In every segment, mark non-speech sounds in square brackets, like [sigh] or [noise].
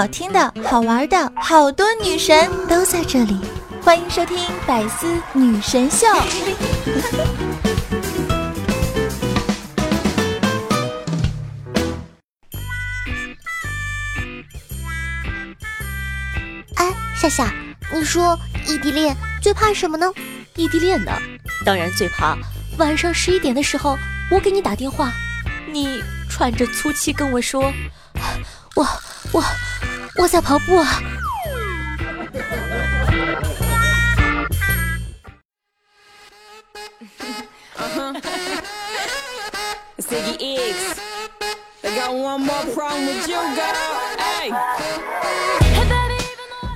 好听的、好玩的，好多女神都在这里，欢迎收听《百思女神秀》。哎，夏夏，你说异地恋最怕什么呢？异地恋呢，当然最怕晚上十一点的时候，我给你打电话，你喘着粗气跟我说，[gasps] 我我我在跑步啊。[laughs]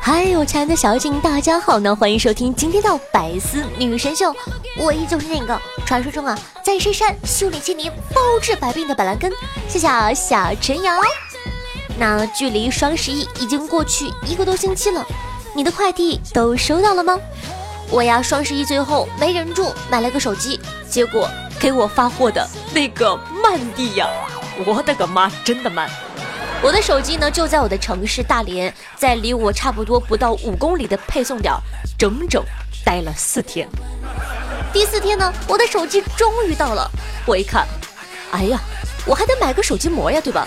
嗨，我亲爱的小景，大家好呢，欢迎收听今天的百思女神秀，我依旧是那个传说中啊，在深山修炼千年、包治百病的板蓝根，谢谢小陈瑶。那距离双十一已经过去一个多星期了，你的快递都收到了吗？我呀，双十一最后没忍住买了个手机，结果给我发货的那个慢递呀，我的个妈，真的慢！我的手机呢，就在我的城市大连，在离我差不多不到五公里的配送点，整整待了四天。第四天呢，我的手机终于到了。我一看，哎呀，我还得买个手机膜呀，对吧？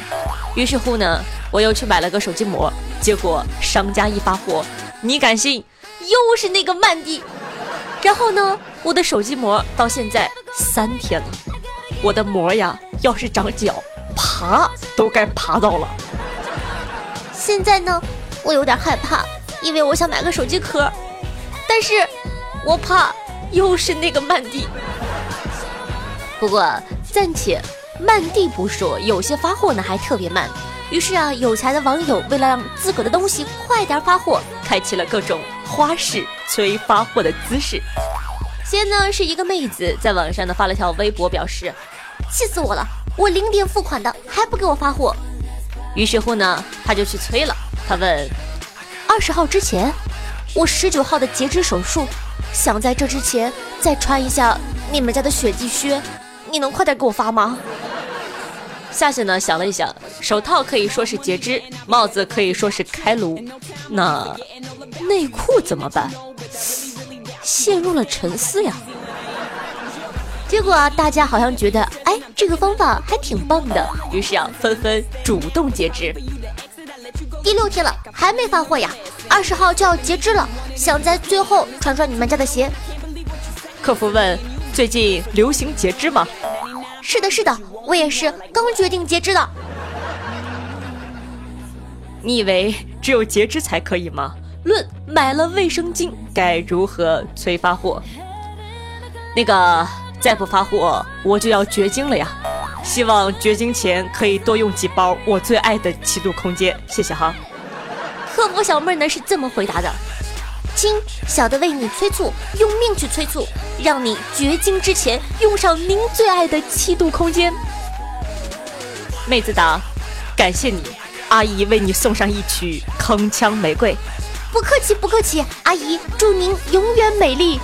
于是乎呢，我又去买了个手机膜。结果商家一发货，你敢信？又是那个慢递。然后呢，我的手机膜到现在三天了，我的膜呀，要是长脚。爬都该爬到了。现在呢，我有点害怕，因为我想买个手机壳，但是我怕又是那个慢递。不过暂且慢递不说，有些发货呢还特别慢。于是啊，有才的网友为了让自个儿的东西快点发货，开启了各种花式催发货的姿势。先呢是一个妹子在网上呢发了条微博，表示气死我了。我零点付款的还不给我发货，于是乎呢，他就去催了。他问：二十号之前，我十九号的截肢手术，想在这之前再穿一下你们家的雪地靴，你能快点给我发吗？夏夏呢想了一想，手套可以说是截肢，帽子可以说是开颅，那内裤怎么办？陷入了沉思呀。结果啊，大家好像觉得，哎，这个方法还挺棒的，于是啊，纷纷主动截肢。第六天了，还没发货呀，二十号就要截肢了，想在最后穿穿你们家的鞋。客服问：最近流行截肢吗？是的，是的，我也是刚决定截肢的。你以为只有截肢才可以吗？论买了卫生巾该如何催发货？那个。再不发货，我就要绝经了呀！希望绝经前可以多用几包我最爱的七度空间，谢谢哈。客服小妹呢是这么回答的：亲，小的为你催促，用命去催促，让你绝经之前用上您最爱的七度空间。妹子答：感谢你，阿姨为你送上一曲铿锵玫瑰。不客气不客气，阿姨祝您永远美丽。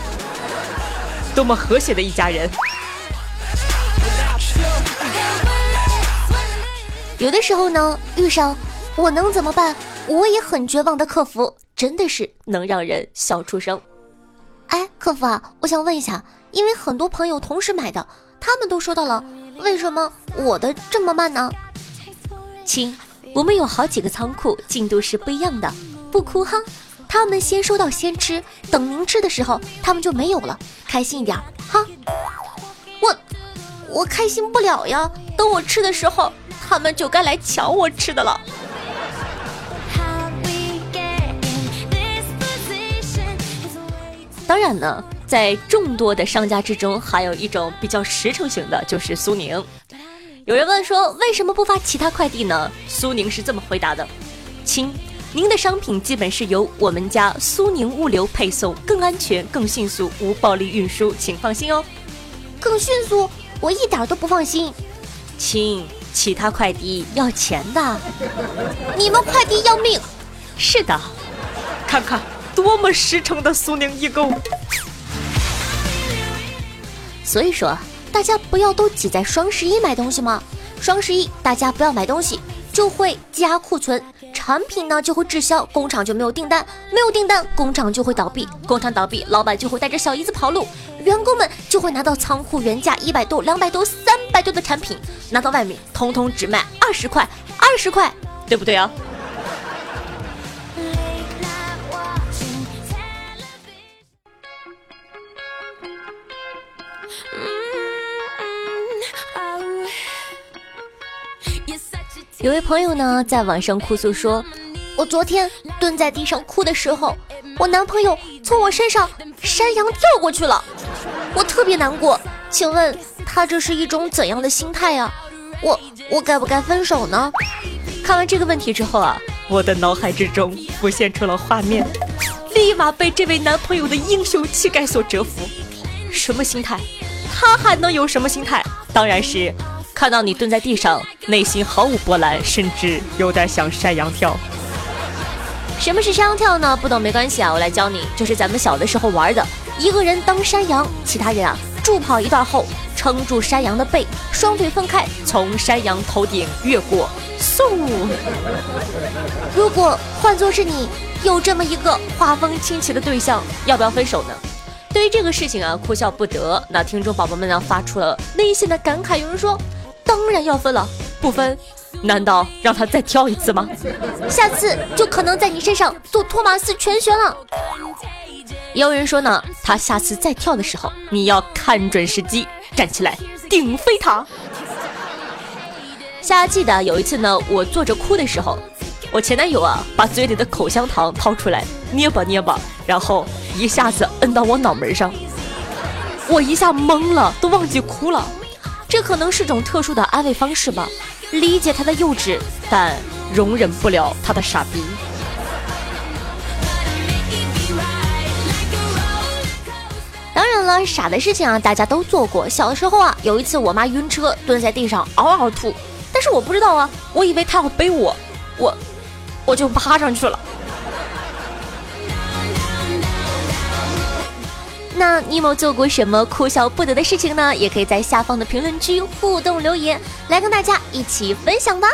多么和谐的一家人！有的时候呢，遇上我能怎么办？我也很绝望的客服，真的是能让人笑出声。哎，客服啊，我想问一下，因为很多朋友同时买的，他们都收到了，为什么我的这么慢呢？亲，我们有好几个仓库，进度是不一样的，不哭哈。他们先收到先吃，等您吃的时候，他们就没有了。开心一点哈，我我开心不了呀。等我吃的时候，他们就该来抢我吃的了。当然呢，在众多的商家之中，还有一种比较实诚型的，就是苏宁。有人问说，为什么不发其他快递呢？苏宁是这么回答的：亲。您的商品基本是由我们家苏宁物流配送，更安全、更迅速，无暴力运输，请放心哦。更迅速？我一点都不放心。亲，其他快递要钱的，[laughs] 你们快递要命。是的，看看多么实诚的苏宁易购。所以说，大家不要都挤在双十一买东西吗？双十一大家不要买东西，就会积压库存。产品呢就会滞销，工厂就没有订单，没有订单，工厂就会倒闭，工厂倒闭，老板就会带着小姨子跑路，员工们就会拿到仓库原价一百多、两百多、三百多的产品，拿到外面通通只卖二十块，二十块，对不对啊？有位朋友呢，在网上哭诉说：“我昨天蹲在地上哭的时候，我男朋友从我身上山羊跳过去了，我特别难过。请问他这是一种怎样的心态啊？我我该不该分手呢？”看完这个问题之后啊，我的脑海之中浮现出了画面，立马被这位男朋友的英雄气概所折服。什么心态？他还能有什么心态？当然是。看到你蹲在地上，内心毫无波澜，甚至有点想山羊跳。什么是山羊跳呢？不懂没关系啊，我来教你，就是咱们小的时候玩的，一个人当山羊，其他人啊助跑一段后，撑住山羊的背，双腿分开，从山羊头顶越过，嗖。如果换作是你，有这么一个画风清奇的对象，要不要分手呢？对于这个事情啊，哭笑不得。那听众宝宝们呢，发出了内心的感慨，有人说。当然要分了，不分，难道让他再跳一次吗？[laughs] 下次就可能在你身上做托马斯全旋了。也有人说呢，他下次再跳的时候，你要看准时机，站起来顶飞他。[laughs] 下记得有一次呢，我坐着哭的时候，我前男友啊，把嘴里的口香糖掏出来捏吧捏吧，然后一下子摁到我脑门上，我一下懵了，都忘记哭了。这可能是种特殊的安慰方式吧，理解他的幼稚，但容忍不了他的傻逼。当然了，傻的事情啊，大家都做过。小的时候啊，有一次我妈晕车，蹲在地上嗷嗷吐，但是我不知道啊，我以为她要背我，我我就趴上去了。那你有没有做过什么哭笑不得的事情呢？也可以在下方的评论区互动留言，来跟大家一起分享吧。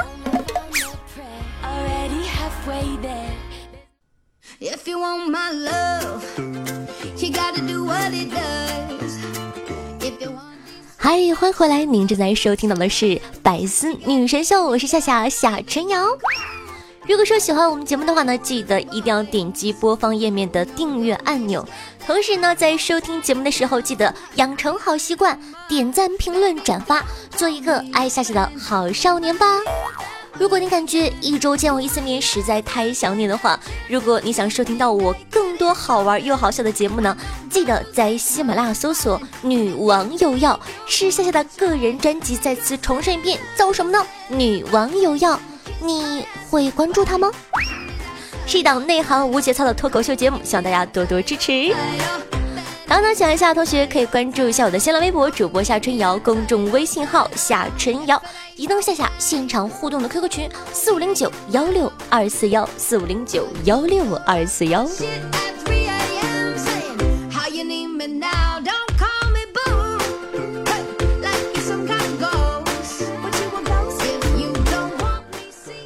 嗨，欢迎回来！您正在收听到的是《百思女神秀》，我是夏夏夏春瑶。如果说喜欢我们节目的话呢，记得一定要点击播放页面的订阅按钮。同时呢，在收听节目的时候，记得养成好习惯，点赞、评论、转发，做一个爱夏夏的好少年吧。如果你感觉一周见我一次面实在太想念的话，如果你想收听到我更多好玩又好笑的节目呢，记得在喜马拉雅搜索“女王有药”，是夏夏的个人专辑。再次重申一遍，叫什么呢？女王有药。你会关注他吗？是一档内行无节操的脱口秀节目，希望大家多多支持。当然，喜欢夏同学可以关注一下我的新浪微博主播夏春瑶，公众微信号夏春瑶，移动夏夏现场互动的 QQ 群四五零九幺六二四幺四五零九幺六二四幺。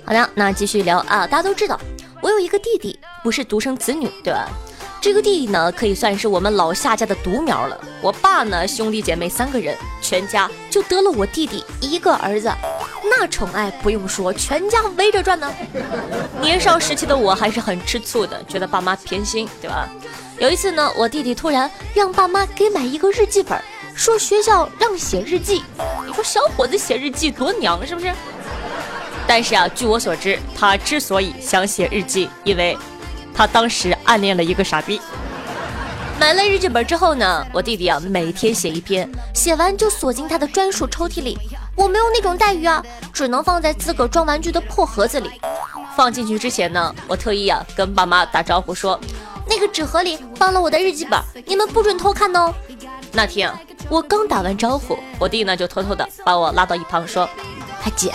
好的，那继续聊啊！大家都知道，我有一个弟弟，不是独生子女，对吧？这个弟弟呢，可以算是我们老夏家的独苗了。我爸呢，兄弟姐妹三个人，全家就得了我弟弟一个儿子，那宠爱不用说，全家围着转呢。[laughs] 年少时期的我还是很吃醋的，觉得爸妈偏心，对吧？有一次呢，我弟弟突然让爸妈给买一个日记本，说学校让写日记。你说小伙子写日记多娘，是不是？但是啊，据我所知，他之所以想写日记，因为，他当时暗恋了一个傻逼。买了日记本之后呢，我弟弟啊每天写一篇，写完就锁进他的专属抽屉里。我没有那种待遇啊，只能放在自个装玩具的破盒子里。放进去之前呢，我特意啊跟爸妈打招呼说，那个纸盒里放了我的日记本，你们不准偷看哦。那天，我刚打完招呼，我弟呢就偷偷的把我拉到一旁说，哎姐。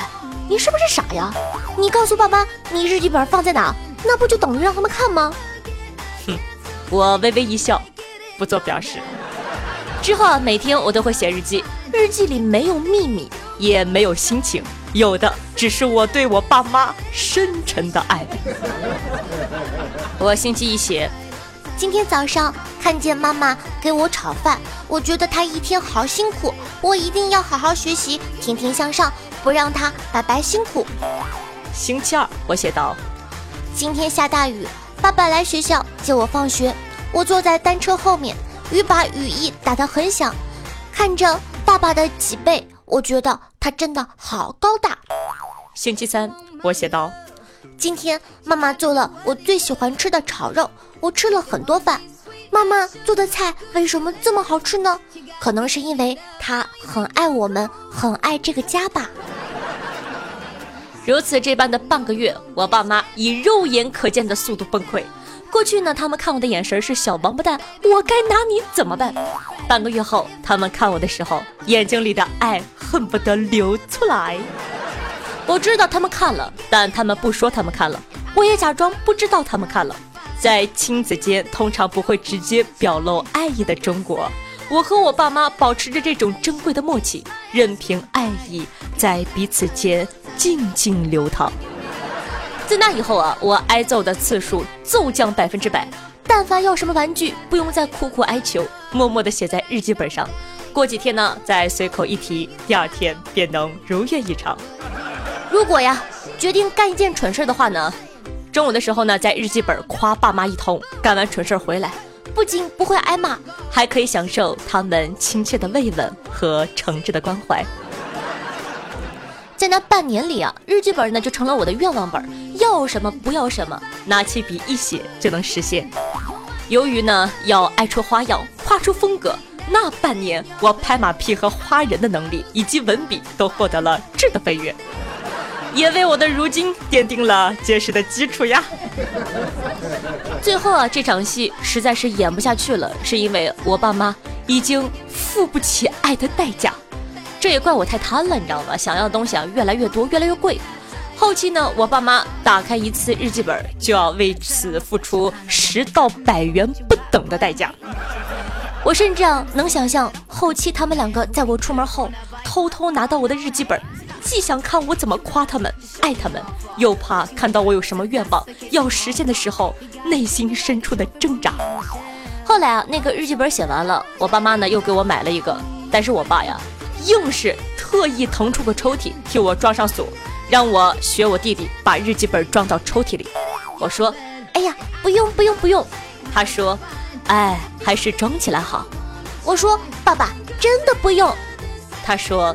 你是不是傻呀？你告诉爸妈你日记本放在哪，那不就等于让他们看吗？哼，我微微一笑，不做表示。之后啊，每天我都会写日记，日记里没有秘密，也没有心情，有的只是我对我爸妈深沉的爱。我星期一写，今天早上看见妈妈给我炒饭，我觉得她一天好辛苦，我一定要好好学习，天天向上，不让他白白辛苦。星期二我写道，今天下大雨，爸爸来学校接我放学，我坐在单车后面，雨把雨衣打得很响，看着爸爸的脊背。我觉得他真的好高大。星期三，我写道：今天妈妈做了我最喜欢吃的炒肉，我吃了很多饭。妈妈做的菜为什么这么好吃呢？可能是因为他很爱我们，很爱这个家吧。[laughs] 如此这般的半个月，我爸妈以肉眼可见的速度崩溃。过去呢，他们看我的眼神是小王八蛋，我该拿你怎么办？半个月后，他们看我的时候，眼睛里的爱恨不得流出来。我知道他们看了，但他们不说他们看了，我也假装不知道他们看了。在亲子间通常不会直接表露爱意的中国，我和我爸妈保持着这种珍贵的默契，任凭爱意在彼此间静静流淌。自那以后啊，我挨揍的次数骤降百分之百。但凡要什么玩具，不用再苦苦哀求，默默地写在日记本上。过几天呢，再随口一提，第二天便能如愿以偿。如果呀，决定干一件蠢事的话呢，中午的时候呢，在日记本夸爸妈一通，干完蠢事回来，不仅不会挨骂，还可以享受他们亲切的慰问和诚挚的关怀。在那半年里啊，日记本呢就成了我的愿望本，要什么不要什么，拿起笔一写就能实现。由于呢要爱出花样，画出风格，那半年我拍马屁和花人的能力以及文笔都获得了质的飞跃，也为我的如今奠定了结实的基础呀。最后啊，这场戏实在是演不下去了，是因为我爸妈已经付不起爱的代价。这也怪我太贪了，你知道吗？想要的东西啊越来越多，越来越贵。后期呢，我爸妈打开一次日记本，就要为此付出十到百元不等的代价。我甚至啊能想象，后期他们两个在我出门后，偷偷拿到我的日记本，既想看我怎么夸他们、爱他们，又怕看到我有什么愿望要实现的时候，内心深处的挣扎。后来啊，那个日记本写完了，我爸妈呢又给我买了一个，但是我爸呀。硬是特意腾出个抽屉替我装上锁，让我学我弟弟把日记本装到抽屉里。我说：“哎呀，不用不用不用。”他说：“哎，还是装起来好。”我说：“爸爸，真的不用。”他说：“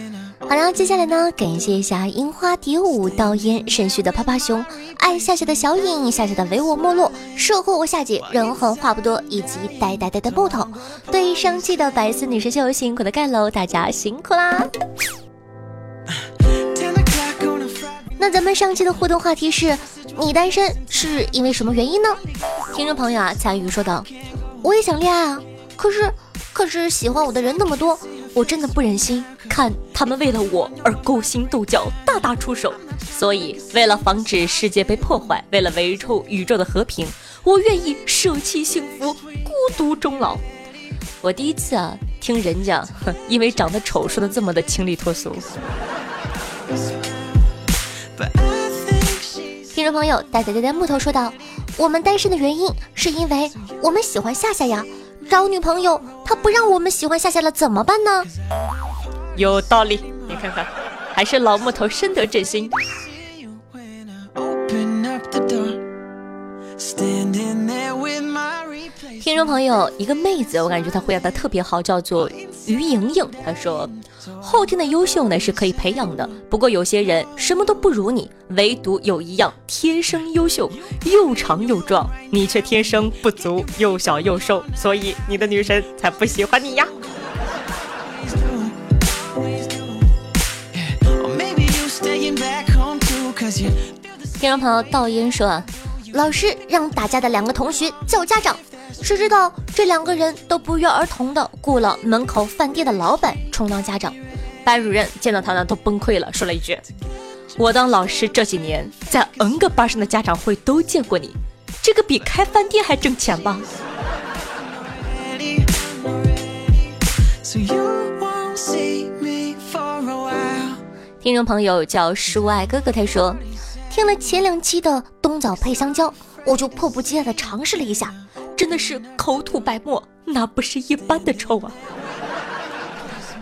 好了，接下来呢，感谢一下樱花蝶舞、导演肾虚的啪啪熊、爱夏夏的小影、夏夏的唯我莫落、售后我夏姐、人狠话不多以及呆呆呆的木头。对于上期的白丝女神秀辛苦的盖楼，大家辛苦啦！那咱们上期的互动话题是：你单身是因为什么原因呢？听众朋友啊，参与说道：“我也想恋爱啊，可是，可是喜欢我的人那么多。”我真的不忍心看他们为了我而勾心斗角、大打出手，所以为了防止世界被破坏，为了维护宇宙的和平，我愿意舍弃幸福，孤独终老。我第一次啊听人家 [laughs] 因为长得丑说的这么的清丽脱俗。听众朋友，呆呆呆呆木头说道：“我们单身的原因是因为我们喜欢夏夏呀。”找女朋友，他不让我们喜欢夏夏了，怎么办呢？有道理，你看看，还是老木头深得朕心。听众朋友，一个妹子，我感觉她回答的特别好，叫做于莹莹。她说：“后天的优秀呢是可以培养的，不过有些人什么都不如你，唯独有一样天生优秀，又长又壮，你却天生不足，又小又瘦，所以你的女神才不喜欢你呀。”听众朋友道烟说啊，老师让打架的两个同学叫家长，谁知道这两个人都不约而同的雇了门口饭店的老板充当家长。班主任见到他呢都崩溃了，说了一句：“我当老师这几年，在 N 个班上的家长会都见过你，这个比开饭店还挣钱吧？”听众朋友叫书爱哥哥，他说听了前两期的冬枣配香蕉，我就迫不及待的尝试了一下，真的是口吐白沫，那不是一般的臭啊！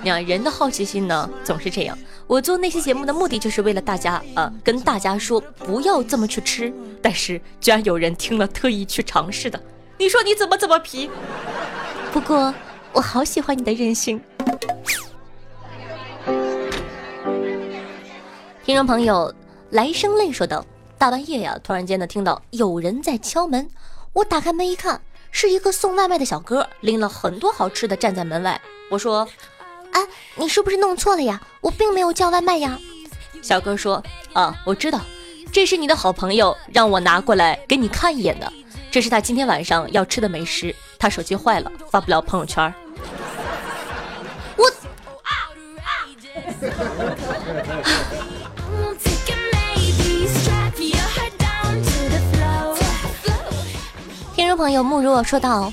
你看人的好奇心呢，总是这样。我做那期节目的目的就是为了大家啊，跟大家说不要这么去吃，但是居然有人听了特意去尝试的，你说你怎么怎么皮？不过我好喜欢你的任性。听众朋友，来生泪说道：“大半夜呀，突然间呢，听到有人在敲门。我打开门一看，是一个送外卖的小哥，拎了很多好吃的站在门外。我说：‘哎，你是不是弄错了呀？我并没有叫外卖呀。’小哥说：‘啊，我知道，这是你的好朋友让我拿过来给你看一眼的。这是他今天晚上要吃的美食。他手机坏了，发不了朋友圈。’我。”朋友慕若说道：“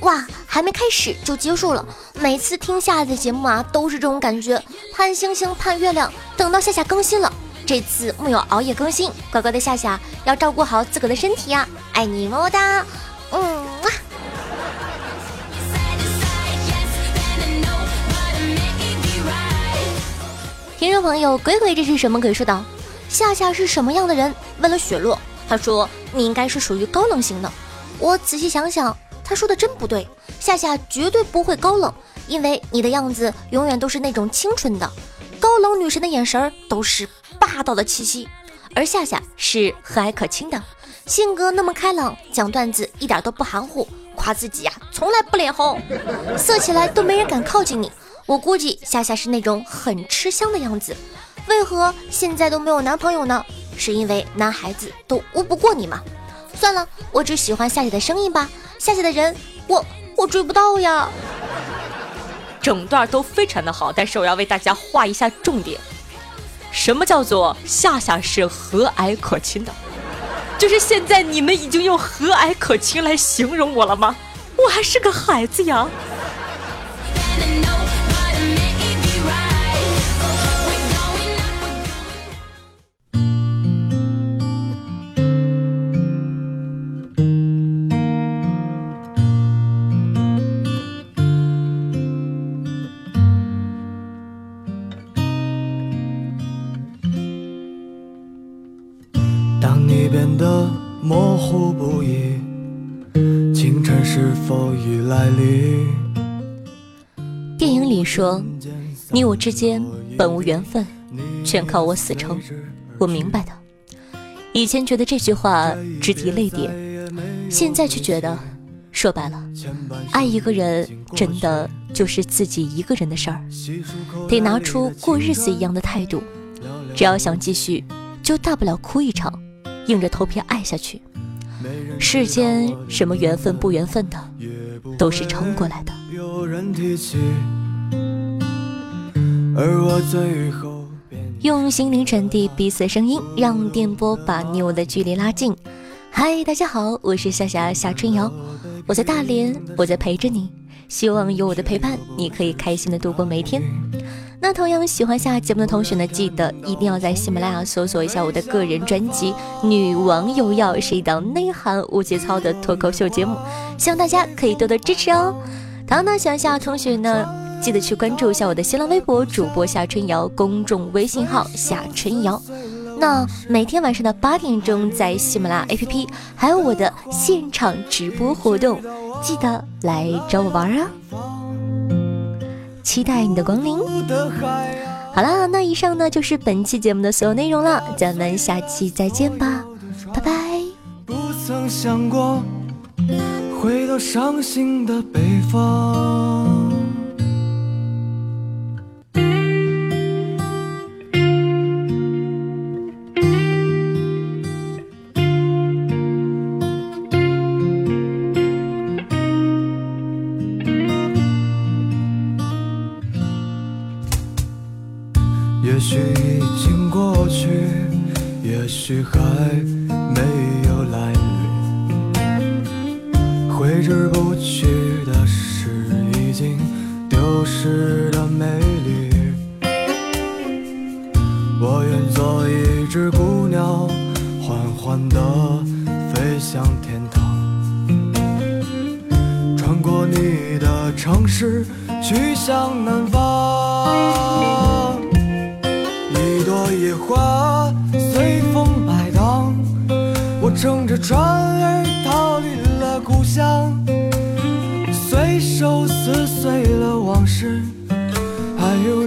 哇，还没开始就结束了！每次听夏夏的节目啊，都是这种感觉，盼星星盼月亮，等到夏夏更新了。这次木有熬夜更新，乖乖的夏夏要照顾好自个的身体呀，爱你么么哒，嗯。”听众朋友，鬼鬼这是什么鬼说道：“夏夏是什么样的人？”问了雪落，他说：“你应该是属于高冷型的。”我仔细想想，他说的真不对。夏夏绝对不会高冷，因为你的样子永远都是那种清纯的。高冷女神的眼神都是霸道的气息，而夏夏是和蔼可亲的，性格那么开朗，讲段子一点都不含糊，夸自己呀从来不脸红，色起来都没人敢靠近你。我估计夏夏是那种很吃香的样子。为何现在都没有男朋友呢？是因为男孩子都污不过你吗？算了，我只喜欢夏夏的声音吧。夏夏的人，我我追不到呀。整段都非常的好，但是我要为大家画一下重点。什么叫做夏夏是和蔼可亲的？就是现在你们已经用和蔼可亲来形容我了吗？我还是个孩子呀。模糊不已，清晨是否已来临？电影里说：“你我之间本无缘分，全靠我死撑。”我明白的。以前觉得这句话直抵泪点，现在却觉得，说白了，爱一个人真的就是自己一个人的事儿，得拿出过日子一样的态度。只要想继续，就大不了哭一场。硬着头皮爱下去，世间什么缘分不缘分的，都是撑过来的。用心灵传递彼此声音，让电波把你我的距离拉近。嗨，大家好，我是夏夏夏春瑶，我在大连，我在陪着你。希望有我的陪伴，你可以开心的度过每一天。那同样喜欢下节目的同学呢，记得一定要在喜马拉雅搜索一下我的个人专辑《女王有药》，是一档内涵无节操的脱口秀节目，希望大家可以多多支持哦。同样呢，喜欢夏同学呢，记得去关注一下我的新浪微博主播夏春瑶，公众微信号夏春瑶。那每天晚上的八点钟，在喜马拉雅 APP 还有我的现场直播活动，记得来找我玩啊！期待你的光临。好啦，那以上呢就是本期节目的所有内容了，咱们下期再见吧，拜拜。不曾想过回到伤心的北方。也许已经过去，也许还没有来临。挥之不去的是已经丢失的美丽。我愿做一只孤鸟，缓缓地飞向天堂，穿过你的城市，去向南方。船儿逃离了故乡，随手撕碎了往事，还有